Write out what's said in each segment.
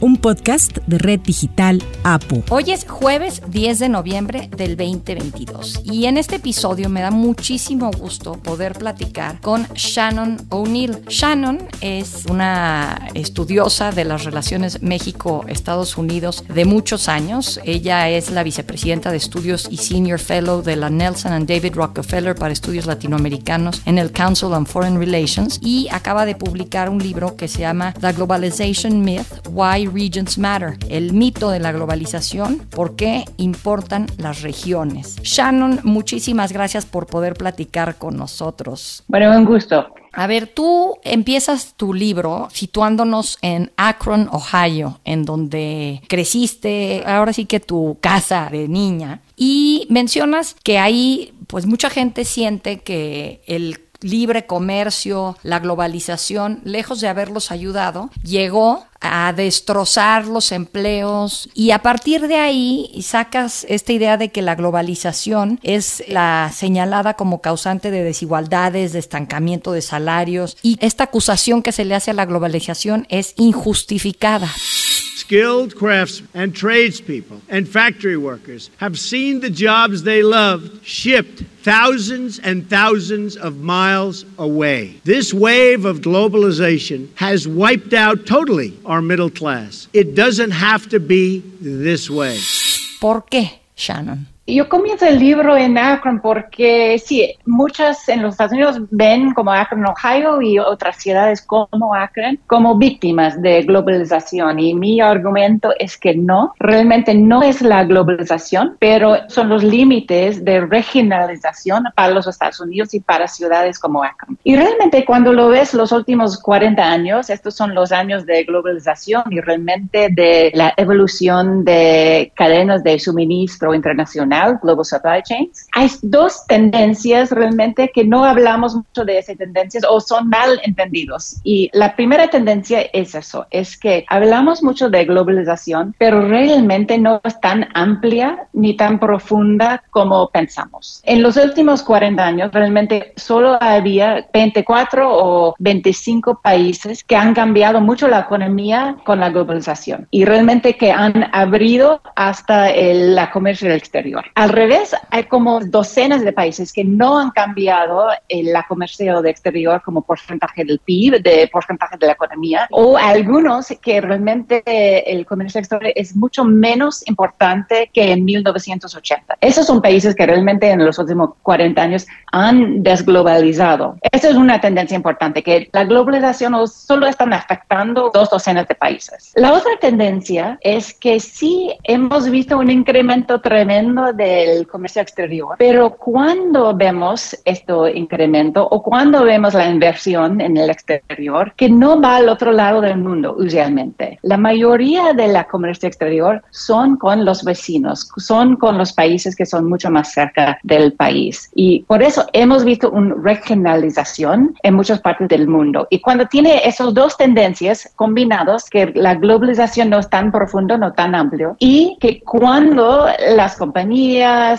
un podcast de Red Digital APU. Hoy es jueves 10 de noviembre del 2022 y en este episodio me da muchísimo gusto poder platicar con Shannon O'Neill. Shannon es una estudiosa de las relaciones México-Estados Unidos de muchos años. Ella es la vicepresidenta de estudios y senior fellow de la Nelson and David Rockefeller para estudios latinoamericanos en el Council on Foreign Relations y acaba de publicar un libro que se llama The Globalization Myth, Why Regions Matter, el mito de la globalización, por qué importan las regiones. Shannon, muchísimas gracias por poder platicar con nosotros. Bueno, un gusto. A ver, tú empiezas tu libro situándonos en Akron, Ohio, en donde creciste, ahora sí que tu casa de niña, y mencionas que ahí pues mucha gente siente que el libre comercio, la globalización, lejos de haberlos ayudado, llegó a destrozar los empleos y a partir de ahí sacas esta idea de que la globalización es la señalada como causante de desigualdades, de estancamiento de salarios y esta acusación que se le hace a la globalización es injustificada. Skilled crafts and tradespeople and factory workers have seen the jobs they loved shipped thousands and thousands of miles away. This wave of globalization has wiped out totally our middle class. It doesn't have to be this way. ¿Por qué, Shannon? Yo comienzo el libro en Akron porque sí, muchas en los Estados Unidos ven como Akron, Ohio y otras ciudades como Akron como víctimas de globalización y mi argumento es que no, realmente no es la globalización, pero son los límites de regionalización para los Estados Unidos y para ciudades como Akron. Y realmente cuando lo ves los últimos 40 años, estos son los años de globalización y realmente de la evolución de cadenas de suministro internacional Global Supply Chains. Hay dos tendencias realmente que no hablamos mucho de esas tendencias o son mal entendidos. Y la primera tendencia es eso, es que hablamos mucho de globalización, pero realmente no es tan amplia ni tan profunda como pensamos. En los últimos 40 años realmente solo había 24 o 25 países que han cambiado mucho la economía con la globalización y realmente que han abrido hasta el la comercio exterior. Al revés, hay como docenas de países que no han cambiado el comercio de exterior como porcentaje del PIB, de porcentaje de la economía, o algunos que realmente el comercio exterior es mucho menos importante que en 1980. Esos son países que realmente en los últimos 40 años han desglobalizado. Esa es una tendencia importante, que la globalización no solo están afectando dos docenas de países. La otra tendencia es que sí hemos visto un incremento tremendo del comercio exterior, pero cuando vemos este incremento o cuando vemos la inversión en el exterior, que no va al otro lado del mundo usualmente. La mayoría de la comercio exterior son con los vecinos, son con los países que son mucho más cerca del país. Y por eso hemos visto una regionalización en muchas partes del mundo. Y cuando tiene esas dos tendencias combinados, que la globalización no es tan profundo, no tan amplio, y que cuando las compañías,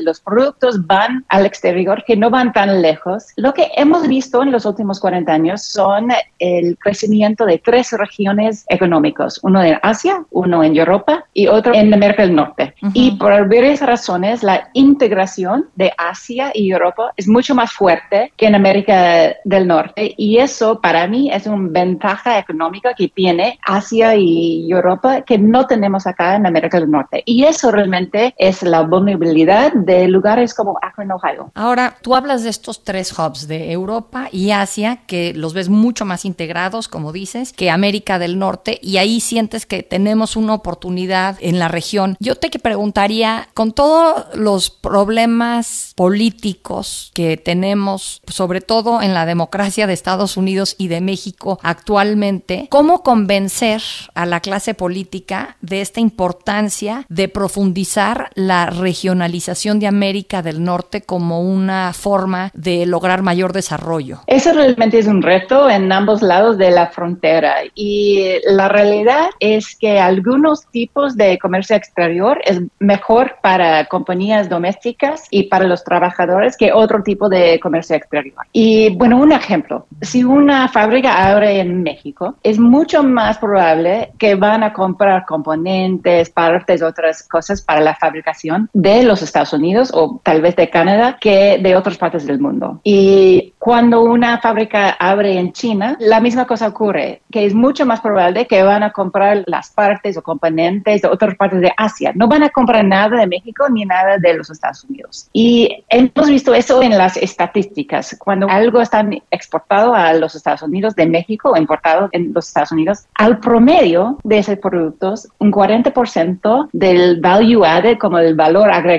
los productos van al exterior, que no van tan lejos, lo que hemos visto en los últimos 40 años son el crecimiento de tres regiones económicas, uno en Asia, uno en Europa y otro en América del Norte. Y por varias razones, la integración de Asia y Europa es mucho más fuerte que en América del Norte y eso para mí es una ventaja económica que tiene Asia y Europa que no tenemos acá en América del Norte. Y eso realmente es la vulnerabilidad de lugares como Akron, Ohio. Ahora, tú hablas de estos tres hubs de Europa y Asia que los ves mucho más integrados, como dices, que América del Norte y ahí sientes que tenemos una oportunidad en la región. Yo te preguntaría, con todos los problemas políticos que tenemos, sobre todo en la democracia de Estados Unidos y de México actualmente, ¿cómo convencer a la clase política de esta importancia de profundizar la regionalización de América del Norte como una forma de lograr mayor desarrollo? Eso realmente es un reto en ambos lados de la frontera y la realidad es que algunos tipos de comercio exterior es mejor para compañías domésticas y para los trabajadores que otro tipo de comercio exterior. Y bueno, un ejemplo, si una fábrica abre en México, es mucho más probable que van a comprar componentes, partes, otras cosas para la fabricación de los Estados Unidos o tal vez de Canadá que de otras partes del mundo. Y cuando una fábrica abre en China, la misma cosa ocurre, que es mucho más probable que van a comprar las partes o componentes de otras partes de Asia. No van a comprar nada de México ni nada de los Estados Unidos. Y hemos visto eso en las estadísticas. Cuando algo está exportado a los Estados Unidos de México o importado en los Estados Unidos, al promedio de esos productos, un 40% del value added, como el valor agregado,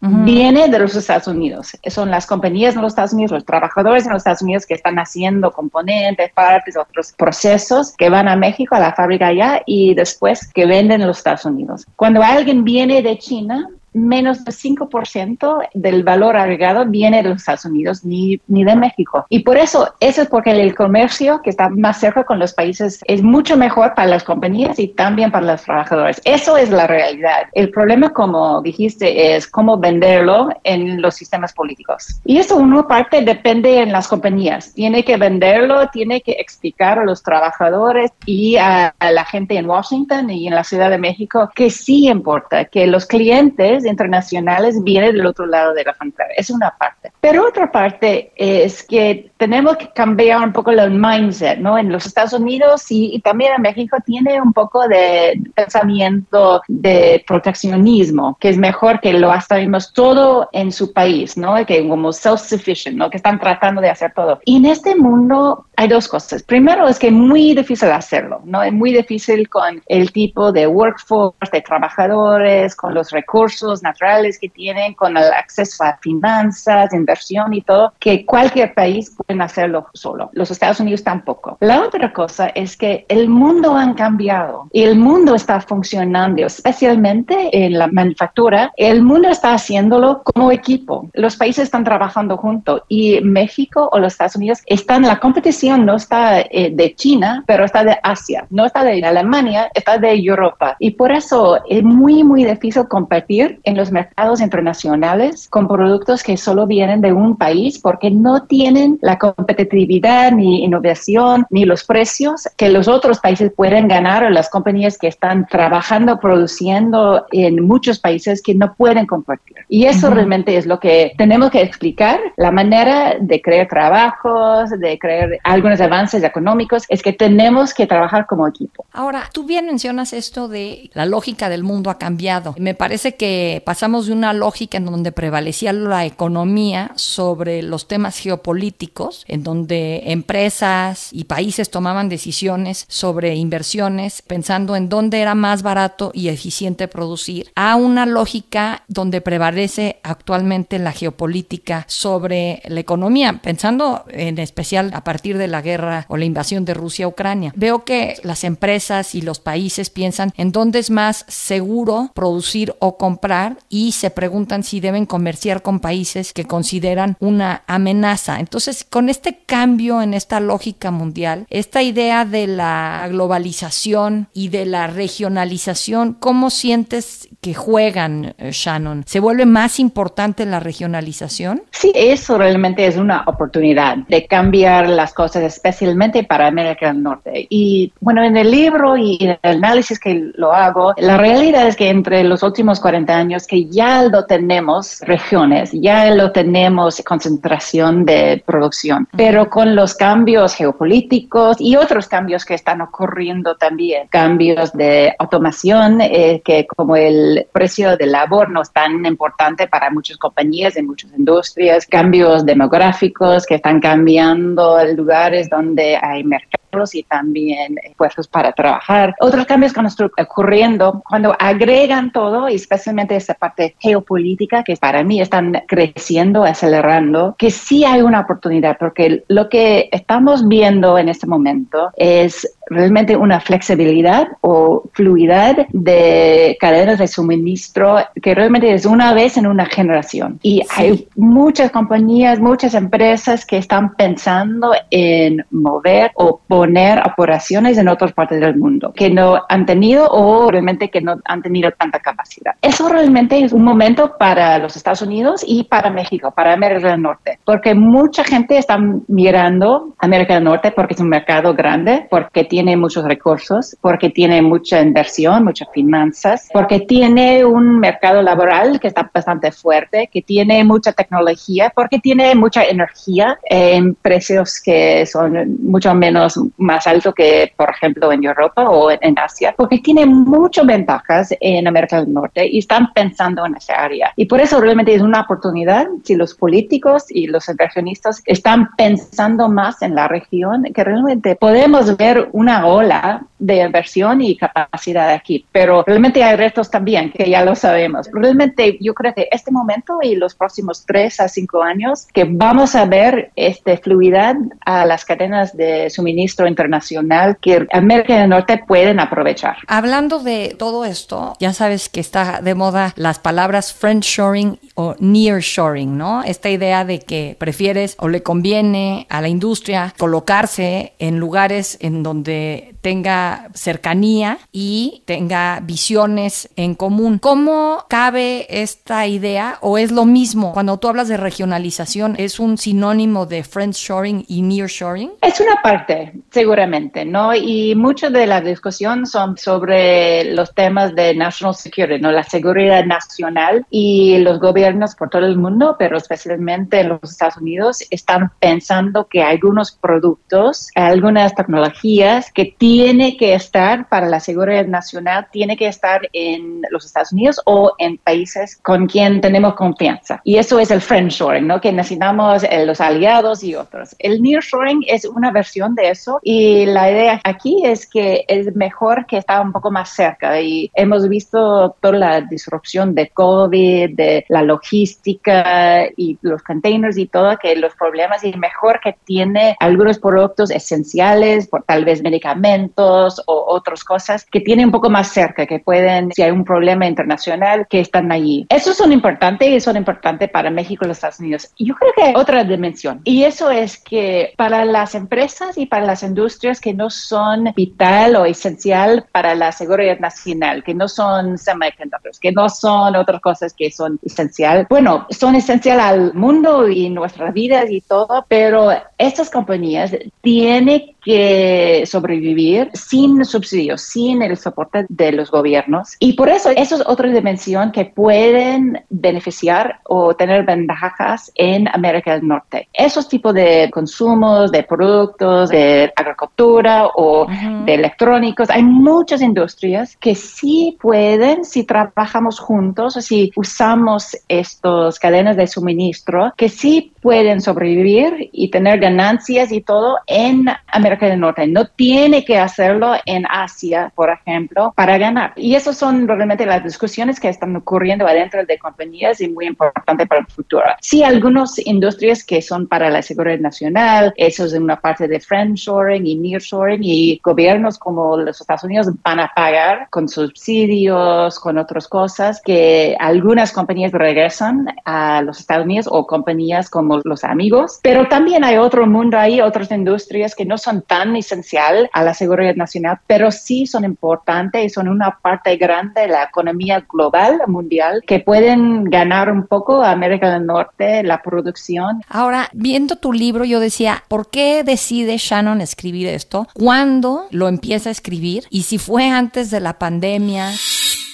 viene de los Estados Unidos. Son las compañías en los Estados Unidos, los trabajadores en los Estados Unidos que están haciendo componentes, partes, otros procesos que van a México, a la fábrica allá y después que venden en los Estados Unidos. Cuando alguien viene de China, menos del 5% del valor agregado viene de los Estados Unidos ni, ni de México. Y por eso, eso es porque el comercio que está más cerca con los países es mucho mejor para las compañías y también para los trabajadores. Eso es la realidad. El problema, como dijiste, es cómo venderlo en los sistemas políticos. Y eso, una parte, depende en las compañías. Tiene que venderlo, tiene que explicar a los trabajadores y a, a la gente en Washington y en la Ciudad de México que sí importa, que los clientes internacionales viene del otro lado de la frontera. Es una parte. Pero otra parte es que tenemos que cambiar un poco el mindset, ¿no? En los Estados Unidos y, también en México tiene un poco de pensamiento de proteccionismo, que es mejor que lo hacemos todo en su país, ¿no? Que como self-sufficient, ¿no? Que están tratando de hacer todo. Y en este mundo hay dos cosas. Primero es que es muy difícil hacerlo, ¿no? Es muy difícil con el tipo de workforce, de trabajadores, con los recursos naturales que tienen, con el acceso a finanzas, inversión y todo, que cualquier país puede hacerlo solo. Los Estados Unidos tampoco. La otra cosa es que el mundo ha cambiado y el mundo está funcionando, especialmente en la manufactura. El mundo está haciéndolo como equipo. Los países están trabajando juntos y México o los Estados Unidos están, la competición no está eh, de China, pero está de Asia, no está de Alemania, está de Europa. Y por eso es muy, muy difícil competir en los mercados internacionales con productos que solo vienen de un país porque no tienen la competitividad ni innovación ni los precios que los otros países pueden ganar o las compañías que están trabajando, produciendo en muchos países que no pueden competir. Y eso realmente es lo que tenemos que explicar. La manera de crear trabajos, de crear algunos avances económicos, es que tenemos que trabajar como equipo. Ahora, tú bien mencionas esto de la lógica del mundo ha cambiado. Me parece que pasamos de una lógica en donde prevalecía la economía sobre los temas geopolíticos, en donde empresas y países tomaban decisiones sobre inversiones pensando en dónde era más barato y eficiente producir, a una lógica donde prevalece actualmente la geopolítica sobre la economía, pensando en especial a partir de la guerra o la invasión de Rusia a Ucrania. Veo que las empresas y los países piensan en dónde es más seguro producir o comprar y se preguntan si deben comerciar con países que consideran una amenaza. Entonces, con este cambio en esta lógica mundial, esta idea de la globalización y de la regionalización, ¿cómo sientes que juegan, eh, Shannon? ¿Se vuelve más importante la regionalización? Sí, eso realmente es una oportunidad de cambiar las cosas, especialmente para América del Norte. Y bueno, en el libro y en el análisis que lo hago, la realidad es que entre los últimos 40 años, que ya lo tenemos regiones, ya lo tenemos concentración de producción, pero con los cambios geopolíticos y otros cambios que están ocurriendo también, cambios de automación, eh, que como el precio del labor no es tan importante para muchas compañías y muchas industrias, cambios demográficos que están cambiando lugares donde hay mercado y también esfuerzos para trabajar. Otros cambios que están ocurriendo cuando agregan todo, especialmente esa parte geopolítica que para mí están creciendo, acelerando, que sí hay una oportunidad, porque lo que estamos viendo en este momento es realmente una flexibilidad o fluidez de cadenas de suministro que realmente es una vez en una generación. Y hay muchas compañías, muchas empresas que están pensando en mover o poner operaciones en otras partes del mundo que no han tenido o realmente que no han tenido tanta capacidad. Eso realmente es un momento para los Estados Unidos y para México, para América del Norte, porque mucha gente está mirando América del Norte porque es un mercado grande, porque tiene muchos recursos, porque tiene mucha inversión, muchas finanzas, porque tiene un mercado laboral que está bastante fuerte, que tiene mucha tecnología, porque tiene mucha energía en precios que son mucho menos más altos que, por ejemplo, en Europa o en Asia, porque tiene muchas ventajas en América del Norte y están pensando en esa área. Y por eso realmente es una oportunidad si los políticos y los inversionistas están pensando más en la región, que realmente podemos ver una ola de inversión y capacidad aquí, pero realmente hay retos también, que ya lo sabemos. Realmente yo creo que este momento y los próximos tres a cinco años, que vamos a ver este fluidez a las cadenas de suministro internacional que América del Norte pueden aprovechar. Hablando de todo esto, ya sabes que está de moda las palabras friendshoring o nearshoring, ¿no? Esta idea de que prefieres o le conviene a la industria colocarse en lugares en donde de tenga cercanía y tenga visiones en común. ¿Cómo cabe esta idea o es lo mismo cuando tú hablas de regionalización? ¿Es un sinónimo de friendshoring y nearshoring? Es una parte, seguramente, ¿no? Y mucho de la discusión son sobre los temas de national security, ¿no? La seguridad nacional y los gobiernos por todo el mundo, pero especialmente en los Estados Unidos, están pensando que algunos productos, algunas tecnologías que tienen tiene que estar para la seguridad nacional, tiene que estar en los Estados Unidos o en países con quien tenemos confianza. Y eso es el friendshoring, ¿no? Que necesitamos eh, los aliados y otros. El nearshoring es una versión de eso y la idea aquí es que es mejor que está un poco más cerca y hemos visto toda la disrupción de COVID, de la logística y los containers y todo, que los problemas y mejor que tiene algunos productos esenciales, por tal vez medicamentos, o otras cosas que tienen un poco más cerca, que pueden, si hay un problema internacional, que están allí. Eso son importantes y son importantes para México y los Estados Unidos. Yo creo que hay otra dimensión y eso es que para las empresas y para las industrias que no son vital o esencial para la seguridad nacional, que no son semiconductors, que no son otras cosas que son esencial, bueno, son esencial al mundo y nuestras vidas y todo, pero estas compañías tienen que sobrevivir sin subsidios, sin el soporte de los gobiernos. Y por eso, eso es otra dimensión que pueden beneficiar o tener ventajas en América del Norte. Esos tipos de consumos, de productos, de agricultura o de electrónicos, hay muchas industrias que sí pueden, si trabajamos juntos o si usamos estas cadenas de suministro, que sí pueden sobrevivir y tener ganancias y todo en América del Norte. No tiene que hacerlo en Asia, por ejemplo, para ganar. Y esas son realmente las discusiones que están ocurriendo adentro de compañías y muy importante para el futuro. Sí, algunas industrias que son para la seguridad nacional, eso es una parte de friendshoring y nearshoring y gobiernos como los Estados Unidos van a pagar con subsidios, con otras cosas que algunas compañías regresan a los Estados Unidos o compañías como los amigos, pero también hay otro mundo ahí, otras industrias que no son tan esencial a la seguridad nacional, pero sí son importantes y son una parte grande de la economía global, mundial, que pueden ganar un poco a América del Norte la producción. Ahora, viendo tu libro, yo decía, ¿por qué decide Shannon escribir esto? ¿Cuándo lo empieza a escribir? Y si fue antes de la pandemia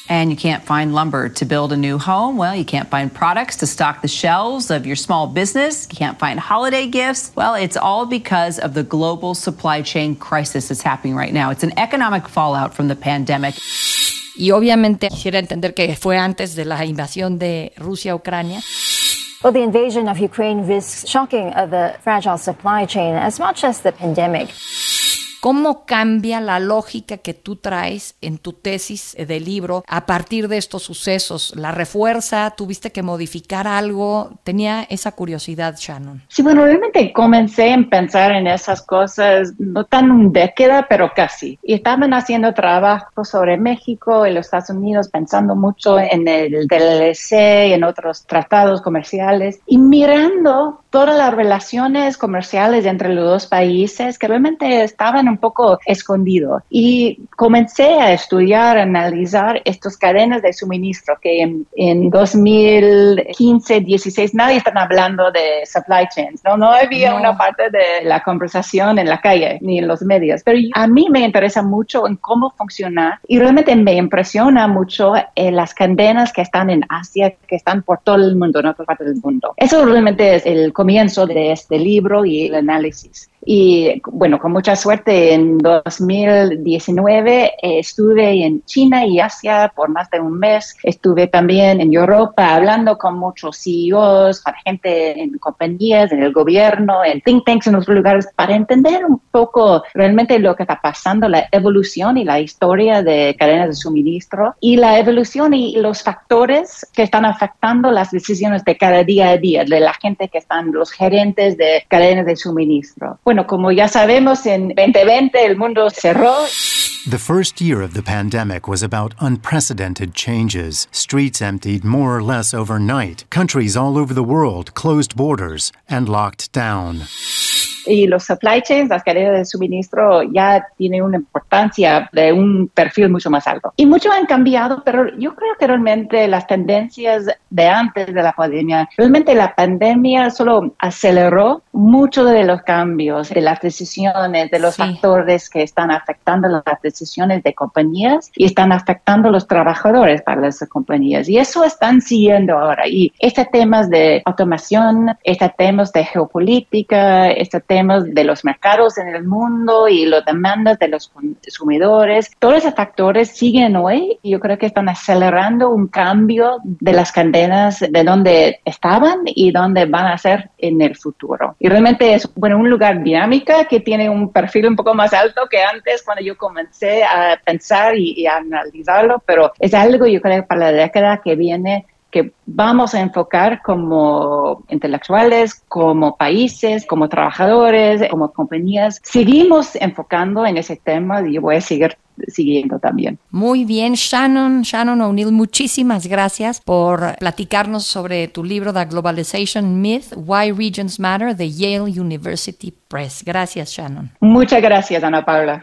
and you can't find lumber to build a new home, well, you can't find products to stock the shelves of your small business, you can't find holiday gifts. Well, it's all because of the global supply chain crisis that's happening right now. It's an economic fallout from the pandemic. Y obviamente quisiera entender que fue antes de la invasión de Rusia a Ucrania. Well, the invasion of Ukraine risks shocking the fragile supply chain as much as the pandemic. ¿Cómo cambia la lógica que tú traes en tu tesis de libro a partir de estos sucesos? ¿La refuerza? ¿Tuviste que modificar algo? Tenía esa curiosidad, Shannon. Sí, bueno, realmente comencé a pensar en esas cosas, no tan un década, pero casi. Y estaban haciendo trabajo sobre México y los Estados Unidos, pensando mucho en el DLC y en otros tratados comerciales y mirando todas las relaciones comerciales entre los dos países que realmente estaban un poco escondidos. Y comencé a estudiar, a analizar estas cadenas de suministro que en, en 2015, 16, nadie estaba hablando de supply chains, ¿no? No había una parte de la conversación en la calle ni en los medios, pero a mí me interesa mucho en cómo funciona y realmente me impresiona mucho eh, las cadenas que están en Asia, que están por todo el mundo, en otras partes del mundo. Eso realmente es el comienzo de este libro y el análisis. Y bueno, con mucha suerte en 2019 eh, estuve en China y Asia por más de un mes. Estuve también en Europa hablando con muchos CEOs, para gente en compañías, en el gobierno, en think tanks, en otros lugares, para entender un poco realmente lo que está pasando, la evolución y la historia de cadenas de suministro y la evolución y los factores que están afectando las decisiones de cada día a día, de la gente que están, los gerentes de cadenas de suministro. Bueno, bueno, como ya sabemos, en 2020 el mundo cerró. The first year of the pandemic was about unprecedented changes. Streets emptied more or less overnight. Countries all over the world closed borders and locked down y los supply chains, las cadenas de suministro ya tienen una importancia de un perfil mucho más alto. Y mucho han cambiado, pero yo creo que realmente las tendencias de antes de la pandemia, realmente la pandemia solo aceleró muchos de los cambios, de las decisiones, de los factores que están afectando las decisiones de compañías y están afectando los trabajadores para las compañías. Y eso están siguiendo ahora. Y este temas de automación, este temas de geopolítica, este tema de los mercados en el mundo y las demandas de los consumidores. Todos esos factores siguen hoy y yo creo que están acelerando un cambio de las cadenas de donde estaban y donde van a ser en el futuro. Y realmente es bueno, un lugar dinámica que tiene un perfil un poco más alto que antes cuando yo comencé a pensar y, y a analizarlo, pero es algo yo creo para la década que viene que vamos a enfocar como intelectuales, como países, como trabajadores, como compañías. Seguimos enfocando en ese tema y voy a seguir siguiendo también. Muy bien, Shannon, Shannon O'Neill, muchísimas gracias por platicarnos sobre tu libro The Globalization Myth, Why Regions Matter, de Yale University Press. Gracias, Shannon. Muchas gracias, Ana Paula.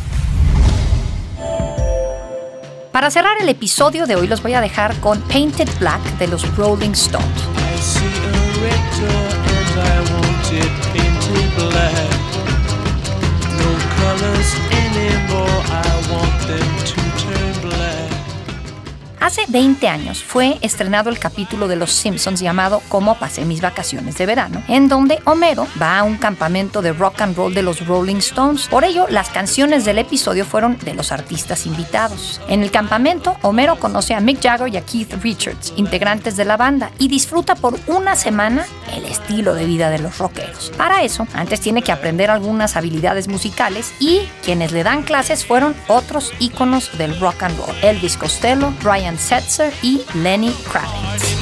Para cerrar el episodio de hoy los voy a dejar con Painted Black de los Rolling Stones. Hace 20 años fue estrenado el capítulo de Los Simpsons llamado Cómo pasé mis vacaciones de verano, en donde Homero va a un campamento de rock and roll de los Rolling Stones. Por ello, las canciones del episodio fueron de los artistas invitados. En el campamento, Homero conoce a Mick Jagger y a Keith Richards, integrantes de la banda, y disfruta por una semana el estilo de vida de los rockeros. Para eso, antes tiene que aprender algunas habilidades musicales y quienes le dan clases fueron otros íconos del rock and roll, Elvis Costello, Brian Setzer y Lenny Kravitz.